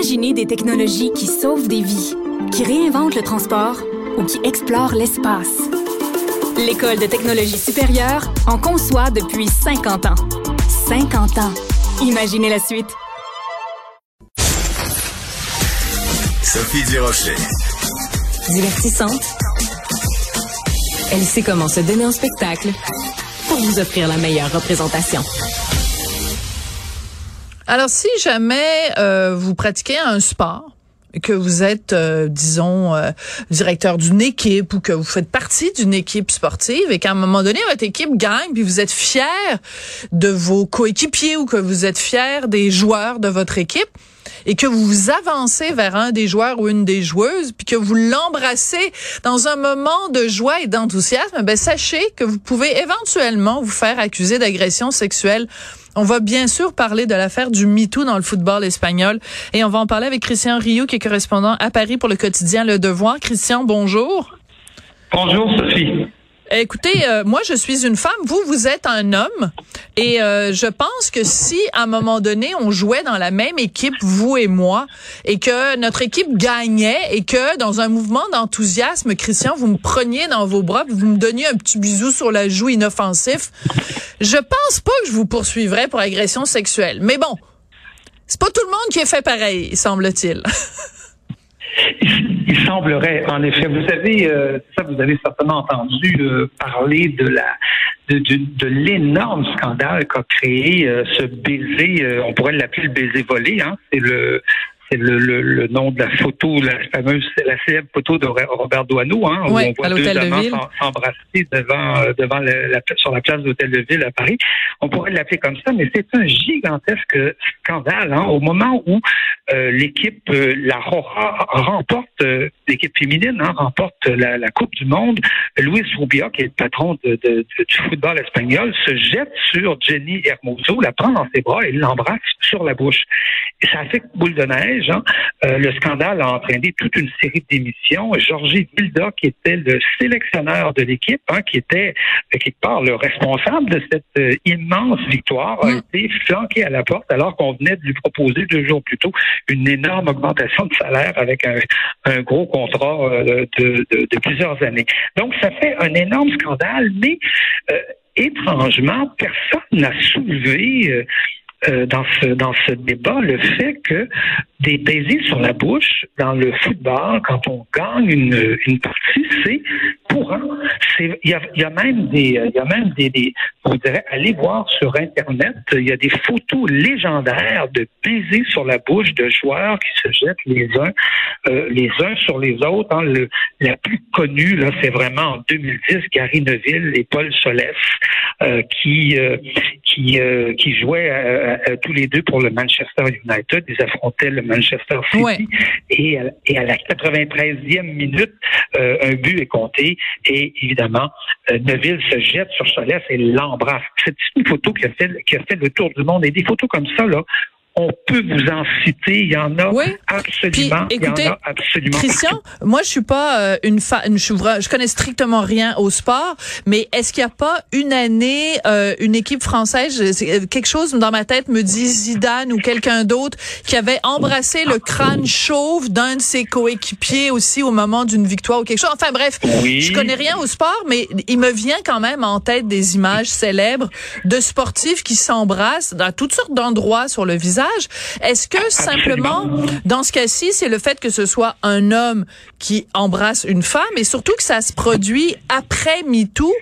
Imaginez des technologies qui sauvent des vies, qui réinventent le transport ou qui explorent l'espace. L'École de technologie supérieure en conçoit depuis 50 ans. 50 ans. Imaginez la suite. Sophie Durocher. Divertissante. Elle sait comment se donner en spectacle pour vous offrir la meilleure représentation. Alors, si jamais euh, vous pratiquez un sport, que vous êtes, euh, disons, euh, directeur d'une équipe ou que vous faites partie d'une équipe sportive et qu'à un moment donné, votre équipe gagne, puis vous êtes fier de vos coéquipiers ou que vous êtes fier des joueurs de votre équipe, et que vous vous avancez vers un des joueurs ou une des joueuses, puis que vous l'embrassez dans un moment de joie et d'enthousiasme, ben sachez que vous pouvez éventuellement vous faire accuser d'agression sexuelle. On va bien sûr parler de l'affaire du MeToo dans le football espagnol et on va en parler avec Christian Rio qui est correspondant à Paris pour le quotidien Le Devoir. Christian, bonjour. Bonjour Sophie. Écoutez, euh, moi je suis une femme, vous vous êtes un homme et euh, je pense que si à un moment donné on jouait dans la même équipe vous et moi et que notre équipe gagnait et que dans un mouvement d'enthousiasme Christian vous me preniez dans vos bras, vous me donniez un petit bisou sur la joue inoffensif, je pense pas que je vous poursuivrais pour agression sexuelle. Mais bon, c'est pas tout le monde qui est fait pareil, semble-t-il. Il, semblerait, en effet. Vous savez, euh, ça, vous avez certainement entendu euh, parler de la de, de, l'énorme scandale qu'a créé euh, ce baiser. on pourrait l'appeler le baiser volé. Hein, c'est le c'est le, le, nom de la photo, la fameuse, la célèbre photo de Robert Doisneau, hein, où on voit deux amants s'embrasser devant, euh, devant la, sur la place d'Hôtel de Ville à Paris. On pourrait l'appeler comme ça, mais c'est un gigantesque scandale hein, au moment où euh, l'équipe, euh, la Rora, remporte, l'équipe féminine hein, remporte la, la, Coupe du Monde. Luis Rubia, qui est le patron de, de, du football espagnol, se jette sur Jenny Hermoso, la prend dans ses bras et l'embrasse sur la bouche. Ça fait boule de neige euh, le scandale a entraîné toute une série d'émissions. Georgie Vilda, qui était le sélectionneur de l'équipe, hein, qui était euh, quelque part le responsable de cette euh, immense victoire, a mm. été flanqué à la porte alors qu'on venait de lui proposer deux jours plus tôt une énorme augmentation de salaire avec un, gros contrat de, plusieurs années. Donc, ça fait un énorme scandale, mais étrangement, personne n'a soulevé euh, dans ce dans ce débat le fait que des baisers sur la bouche dans le football quand on gagne une, une partie c'est courant c'est il y a, y a même des il y a même des, des on dirait allez voir sur internet il y a des photos légendaires de baisers sur la bouche de joueurs qui se jettent les uns euh, les uns sur les autres hein. le, la plus connue là c'est vraiment en 2010 Gary Neville et Paul Solès euh, qui qui qui jouaient tous les deux pour le Manchester United. Ils affrontaient le Manchester City. Et, et, à la 93e minute, euh, un but est compté. Et évidemment, euh, Neville se jette sur Solès et l'embrasse. C'est une photo qui a, fait, qui a fait le tour du monde. Et des photos comme ça, là, on peut vous en citer. Il y en a absolument. écoutez, il y en a absolument. Christian, moi, je suis pas euh, une fan. Je, je connais strictement rien au sport, mais est-ce qu'il n'y a pas une année, euh, une équipe française, euh, quelque chose dans ma tête me dit Zidane ou quelqu'un d'autre qui avait embrassé le crâne chauve d'un de ses coéquipiers aussi au moment d'une victoire ou quelque chose? Enfin bref, oui. je connais rien au sport, mais il me vient quand même en tête des images célèbres de sportifs qui s'embrassent dans toutes sortes d'endroits sur le visage est-ce que simplement, dans ce cas-ci, c'est le fait que ce soit un homme qui embrasse une femme et surtout que ça se produit après MeToo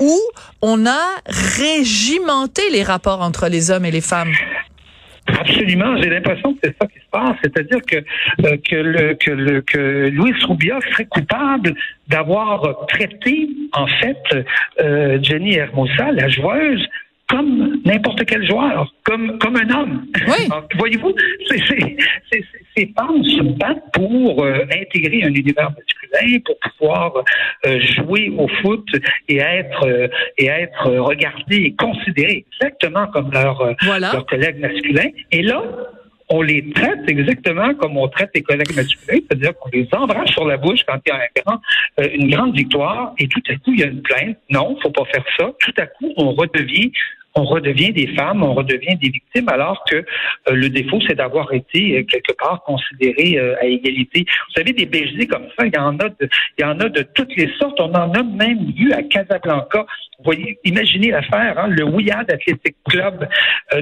où on a régimenté les rapports entre les hommes et les femmes? Absolument, j'ai l'impression que c'est ça qui se passe, c'est-à-dire que euh, que le que le que Louis Roubia serait coupable d'avoir traité en fait euh, Jenny Hermosa, la joueuse, comme n'importe quel joueur, comme, comme un homme. Oui. Voyez-vous, ces femmes se battent pour euh, intégrer un univers masculin, pour pouvoir euh, jouer au foot et être euh, et être regardées et considérées exactement comme leurs leur collègues masculins. Et là, on les traite exactement comme on traite les collègues masculins, c'est-à-dire qu'on les embrasse sur la bouche quand il y a un grand, une grande victoire, et tout à coup, il y a une plainte. Non, faut pas faire ça. Tout à coup, on redevient on redevient des femmes, on redevient des victimes, alors que le défaut, c'est d'avoir été quelque part considéré à égalité. Vous savez, des BG comme ça, il y en a de, il y en a de toutes les sortes. On en a même vu à Casablanca. Vous voyez, imaginez l'affaire, hein, le Wiyad Athletic Club,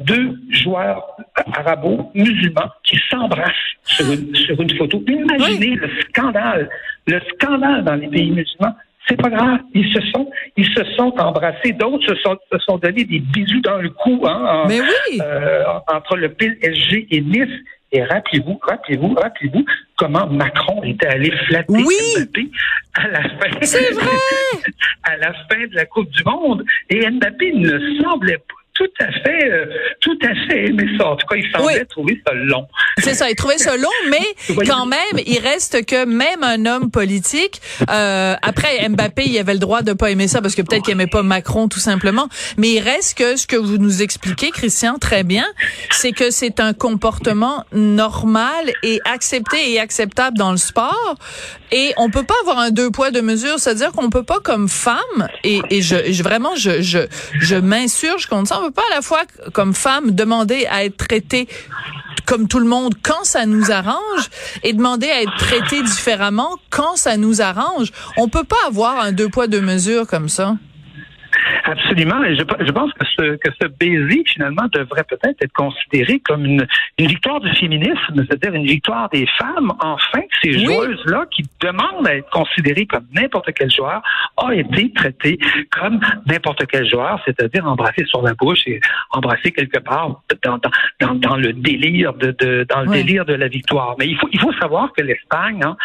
deux joueurs arabo-musulmans qui s'embrassent sur une, sur une photo. Imaginez le scandale, le scandale dans les pays musulmans. C'est pas grave. Ils se sont, ils se sont embrassés. D'autres se sont, se sont donné des bisous dans le cou, hein, Mais oui. euh, entre le PSG et Nice. Et rappelez-vous, rappelez-vous, rappelez-vous comment Macron était allé flatter Oui. Mbappé à la fin. C'est vrai. à la fin de la Coupe du Monde. Et Mbappé ne semblait pas tout à fait, euh, tout à fait aimer ça. En tout cas, il semblait Oui. trouver ça long. C'est ça, il trouvait ça long, mais quand même, il reste que même un homme politique, euh, après Mbappé, il avait le droit de pas aimer ça parce que peut-être qu'il aimait pas Macron tout simplement, mais il reste que ce que vous nous expliquez, Christian, très bien, c'est que c'est un comportement normal et accepté et acceptable dans le sport, et on peut pas avoir un deux poids deux mesures, c'est-à-dire qu'on peut pas comme femme, et, et je, je- vraiment je je je m'insurge contre ça, on peut pas à la fois comme femme demander à être traitée comme tout le monde quand ça nous arrange et demander à être traité différemment quand ça nous arrange. On peut pas avoir un deux poids deux mesures comme ça. Absolument. Et je, je pense que ce, que ce baiser, finalement, devrait peut-être être considéré comme une, une victoire du féminisme, c'est-à-dire une victoire des femmes. Enfin, ces Oui. joueuses-là qui demandent à être considérées comme n'importe quel joueur a été traitées comme n'importe quel joueur, c'est-à-dire embrassé sur la bouche et embrassé quelque part dans, dans, dans, dans le délire de, de dans le délire de la victoire. Mais il faut il faut savoir que l'Espagne hein,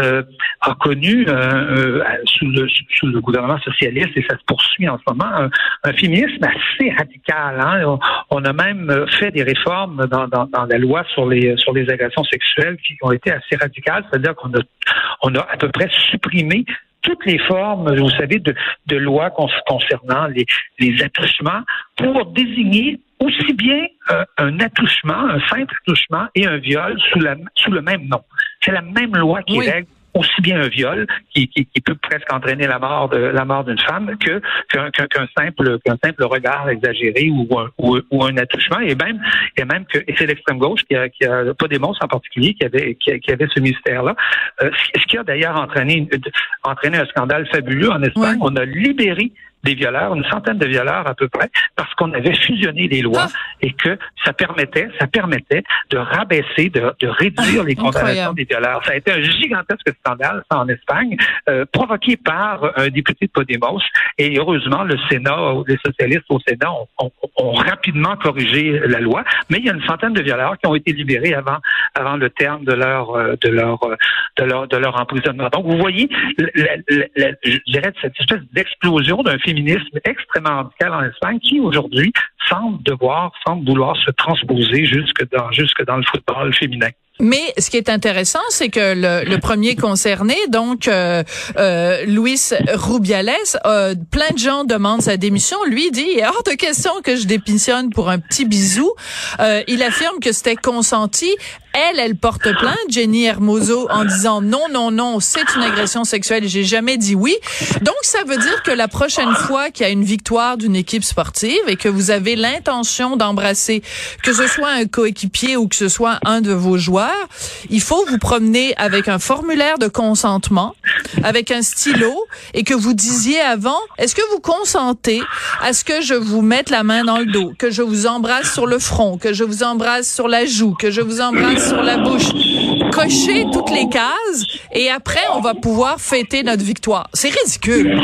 euh, a connu euh, euh, sous le sous le gouvernement socialiste et ça se poursuit en ce moment un, un féminisme assez radical. Hein. On, on a même euh, fait des réformes dans, dans, dans la loi sur les sur les agressions sexuelles qui ont été assez radicales, c'est-à-dire qu'on a on a à peu près supprimé toutes les formes, vous savez, de, de lois con- concernant les, les attouchements pour désigner aussi bien euh, un attouchement, un simple attouchement et un viol sous, la, sous le même nom. C'est la même loi qui Oui. règle aussi bien un viol qui, qui, qui peut presque entraîner la mort de la mort d'une femme que qu'un simple qu'un simple regard exagéré ou un, ou, ou un attouchement. Et même et même que et c'est l'extrême gauche qui a qui a pas des monstres en particulier qui avait qui, qui avait ce mystère là ce qui a d'ailleurs entraîné entraîné un scandale fabuleux en Espagne. On a libéré des violeurs, une centaine de violeurs à peu près, parce qu'on avait fusionné les lois Ah. et que ça permettait, ça permettait de rabaisser, de, de réduire Ah, les condamnations des violeurs. Ça a été un gigantesque scandale, ça, en Espagne, euh, provoqué par un député de Podemos. Et heureusement, le Sénat, les socialistes au Sénat ont, ont- ont rapidement corrigé la loi. Mais il y a une centaine de violeurs qui ont été libérés avant, avant le terme de leur, euh, de leur, euh, de leur, de leur emprisonnement. Donc, vous voyez, la- la- la- je dirais cette espèce d'explosion d'un féminisme extrêmement radical en Espagne qui aujourd'hui semble devoir, semble vouloir se transposer jusque dans, le football féminin. Mais ce qui est intéressant, c'est que le, premier concerné, donc euh, euh, Luis Rubiales, euh, plein de gens demandent sa démission. Lui dit, il hors de question que je démissionne pour un petit bisou. Il affirme que c'était consenti. Elle, elle porte plainte, Jenny Hermoso, en disant non, non, non, c'est une agression sexuelle j'ai jamais dit oui. Donc, ça veut dire que la prochaine fois qu'il y a une victoire d'une équipe sportive et que vous avez l'intention d'embrasser, que ce soit un coéquipier ou que ce soit un de vos joueurs, il faut vous promener avec un formulaire de consentement, avec un stylo et que vous disiez avant, est-ce que vous consentez à ce que je vous mette la main dans le dos, que je vous embrasse sur le front, que je vous embrasse sur la joue, que je vous embrasse sur la bouche. Cochez toutes les cases et après, on va pouvoir fêter notre victoire. C'est ridicule.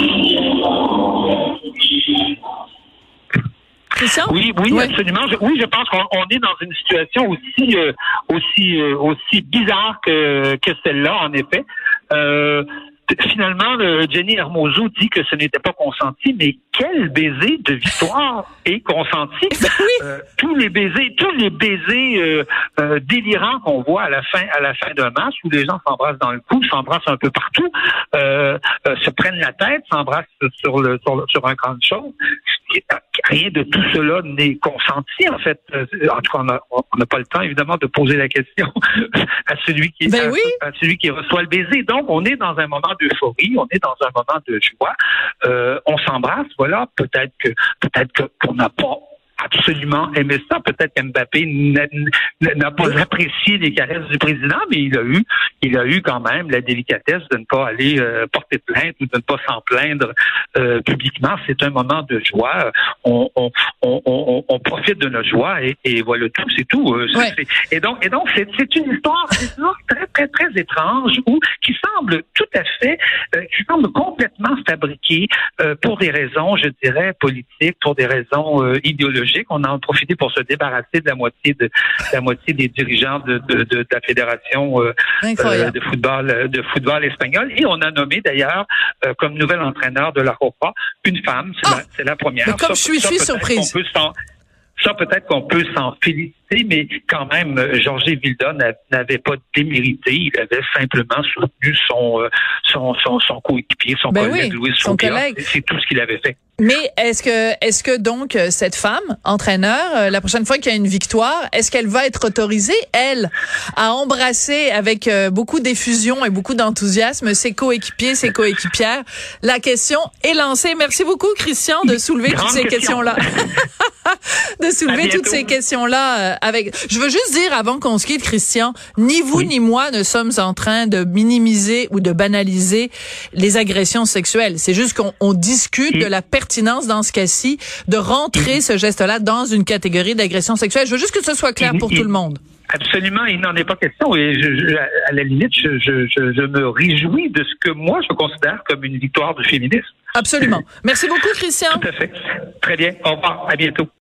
Christian? Oui, oui, Ouais. absolument. Je- oui, je pense qu'on on est dans une situation aussi euh, aussi euh, aussi bizarre que, que celle-là, en effet. Euh, finalement, le Jenny Hermoso dit que ce n'était pas consenti, mais quel baiser de victoire est consenti? Ben oui. Euh, tous les baisers, tous les baisers euh, euh, délirants qu'on voit à la fin, à la fin d'un match où les gens s'embrassent dans le cou, s'embrassent un peu partout, euh, se prennent la tête, s'embrassent sur le sur, le- sur un camp de choses. Rien de tout cela n'est consenti, en fait. En tout cas, on n'a pas le temps, évidemment, de poser la question à celui qui ben à, celui qui reçoit le baiser. Donc, on est dans un moment d'euphorie, on est dans un moment de joie. Euh, on s'embrasse, voilà. Peut-être que peut-être qu'on n'a pas absolument aimé ça. Peut-être qu'Mbappé n'a pas apprécié les caresses du président, mais il a eu, il a eu quand même la délicatesse de ne pas aller euh, porter plainte ou de ne pas s'en plaindre euh, publiquement. C'est un moment de joie. On, on, on, on, profite de notre joie et, et voilà tout, c'est tout. Euh, et donc, et donc, c'est une histoire, très, très, très étrange ou qui semble tout à fait, qui semble complètement fabriquée pour des raisons, je dirais, politiques, pour des raisons idéologiques on a en profité pour se débarrasser de la moitié de, la moitié des dirigeants de, la fédération euh, euh, de football de football espagnol. Et on a nommé d'ailleurs euh, comme nouvel entraîneur de la Copa une femme. C'est la, ah! première. Mais comme je suis, surprise. Ça, peut-être qu'on peut s'en féliciter, mais quand même, Georges Vilda n'avait pas démérité. Il avait simplement soutenu son, son, son, coéquipier, son ben collègue Louis C'est tout ce qu'il avait fait. Mais est-ce que est-ce que donc euh, cette femme entraîneur euh, la prochaine fois qu'il y a une victoire, est-ce qu'elle va être autorisée elle à embrasser avec euh, beaucoup d'effusion et beaucoup d'enthousiasme ses coéquipiers, ses coéquipières? La question est lancée. Merci beaucoup Christian de soulever toutes ces questions-là. de soulever toutes ces questions-là avec Je veux juste dire avant qu'on se quitte Christian, ni vous ni moi ne sommes en train de minimiser ou de banaliser les agressions sexuelles. C'est juste qu'on discute de la pertinence dans ce cas-ci de rentrer ce geste-là dans une catégorie d'agression sexuelle. Je veux juste que ce soit clair pour tout le monde. Absolument, il n'en est pas question. Et je, à la limite, je, je, me réjouis de ce que moi je considère comme une victoire du féminisme. Absolument. Merci beaucoup, Christian. Tout à fait. Très bien. Au revoir. À bientôt.